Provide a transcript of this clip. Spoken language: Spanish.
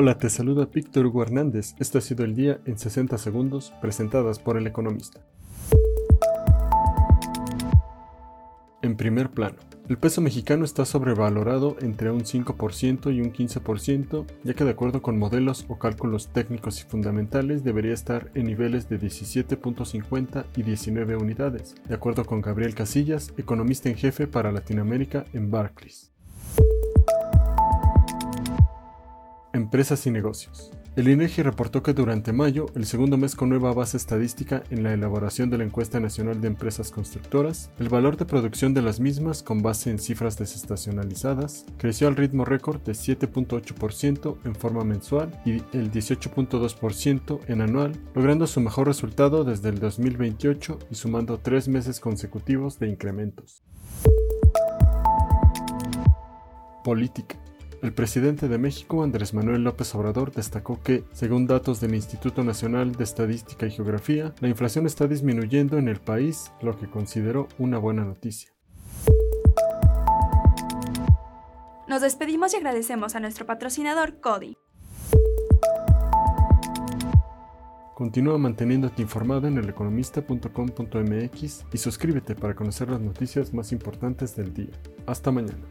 Hola, te saluda Víctor Hugo Hernández. Esto ha sido el día en 60 segundos, presentadas por El Economista. En primer plano, el peso mexicano está sobrevalorado entre un 5% y un 15%, ya que de acuerdo con modelos o cálculos técnicos y fundamentales debería estar en niveles de 17.50 y 19 unidades, de acuerdo con Gabriel Casillas, economista en jefe para Latinoamérica en Barclays. Empresas y negocios. El INEGI reportó que durante mayo, el segundo mes con nueva base estadística en la elaboración de la encuesta nacional de empresas constructoras, el valor de producción de las mismas, con base en cifras desestacionalizadas, creció al ritmo récord de 7.8% en forma mensual y el 18.2% en anual, logrando su mejor resultado desde el 2028 y sumando tres meses consecutivos de incrementos. Política. El presidente de México, Andrés Manuel López Obrador, destacó que, según datos del Instituto Nacional de Estadística y Geografía, la inflación está disminuyendo en el país, lo que consideró una buena noticia. Nos despedimos y agradecemos a nuestro patrocinador Cody. Continúa manteniéndote informado en eleconomista.com.mx y suscríbete para conocer las noticias más importantes del día. Hasta mañana.